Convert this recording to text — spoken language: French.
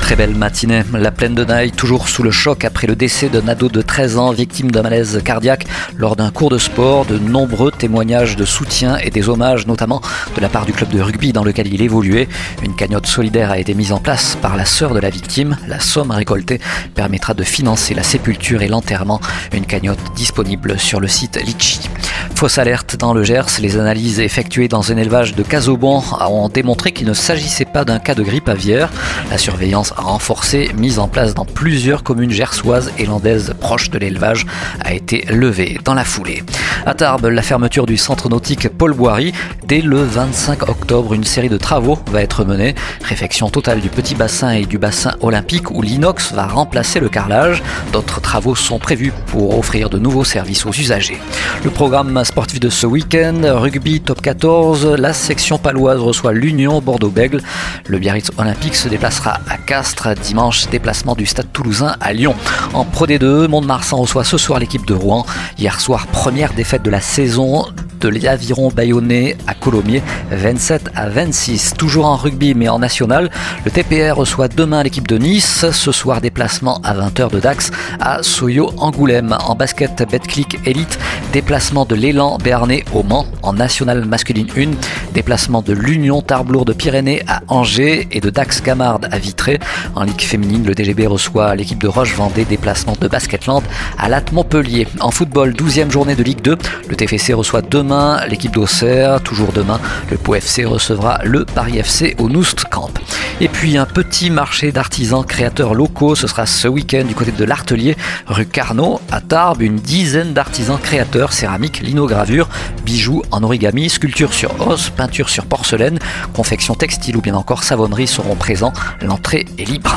Très belle matinée. La plaine de Naï, toujours sous le choc après le décès d'un ado de 13 ans victime d'un malaise cardiaque lors d'un cours de sport. De nombreux témoignages de soutien et des hommages, notamment de la part du club de rugby dans lequel il évoluait. Une cagnotte solidaire a été mise en place par la sœur de la victime. La somme récoltée permettra de financer la sépulture et l'enterrement. Une cagnotte disponible sur le site Litchi. Fausse alerte dans le Gers, les analyses effectuées dans un élevage de Casobon ont démontré qu'il ne s'agissait pas d'un cas de grippe aviaire. La surveillance renforcée, mise en place dans plusieurs communes gersoises et landaises proches de l'élevage, a été levée dans la foulée. À Tarbes, la fermeture du centre nautique Paul Boiry. Dès le 25 octobre, une série de travaux va être menée. Réfection totale du petit bassin et du bassin olympique où l'inox va remplacer le carrelage. D'autres travaux sont prévus pour offrir de nouveaux services aux usagers. Le programme sportif de ce week-end, rugby top 14, la section paloise reçoit l'Union Bordeaux-Bègle. Le Biarritz Olympique se déplacera à Castres dimanche, déplacement du Stade Toulousain à Lyon. En Pro D2, Mont-de-Marsan reçoit ce soir l'équipe de Rouen. Hier soir, première défaite de la saison de l'Aviron Bayonnais à Colomiers, 27 à 26. Toujours en rugby mais en national, le TPR reçoit demain l'équipe de Nice. Ce soir, déplacement à 20h de Dax à Soyo Angoulême. En basket Betclic Elite, déplacement de l'élan Béarnais au Mans. En national masculine 1, déplacement de l'Union Tarblour de Pyrénées à Angers et de Dax Gamard à Vitré. En Ligue féminine, le DGB reçoit l'équipe de Roche-Vendée, déplacement de Basketland à Latte Montpellier. En football, 12e journée de Ligue 2, le TFC reçoit demain l'équipe d'Auxerre. Toujours demain, le Pau FC recevra le Paris FC au Noust Camp. Et puis un petit marché d'artisans créateurs locaux, ce sera ce week-end du côté de l'Artelier, rue Carnot, à Tarbes. Une dizaine d'artisans créateurs, céramique, linogravure, bijoux en origami, sculpture sur os, peinture sur porcelaine, confection textile ou bien encore savonnerie seront présents. L'entrée est libre.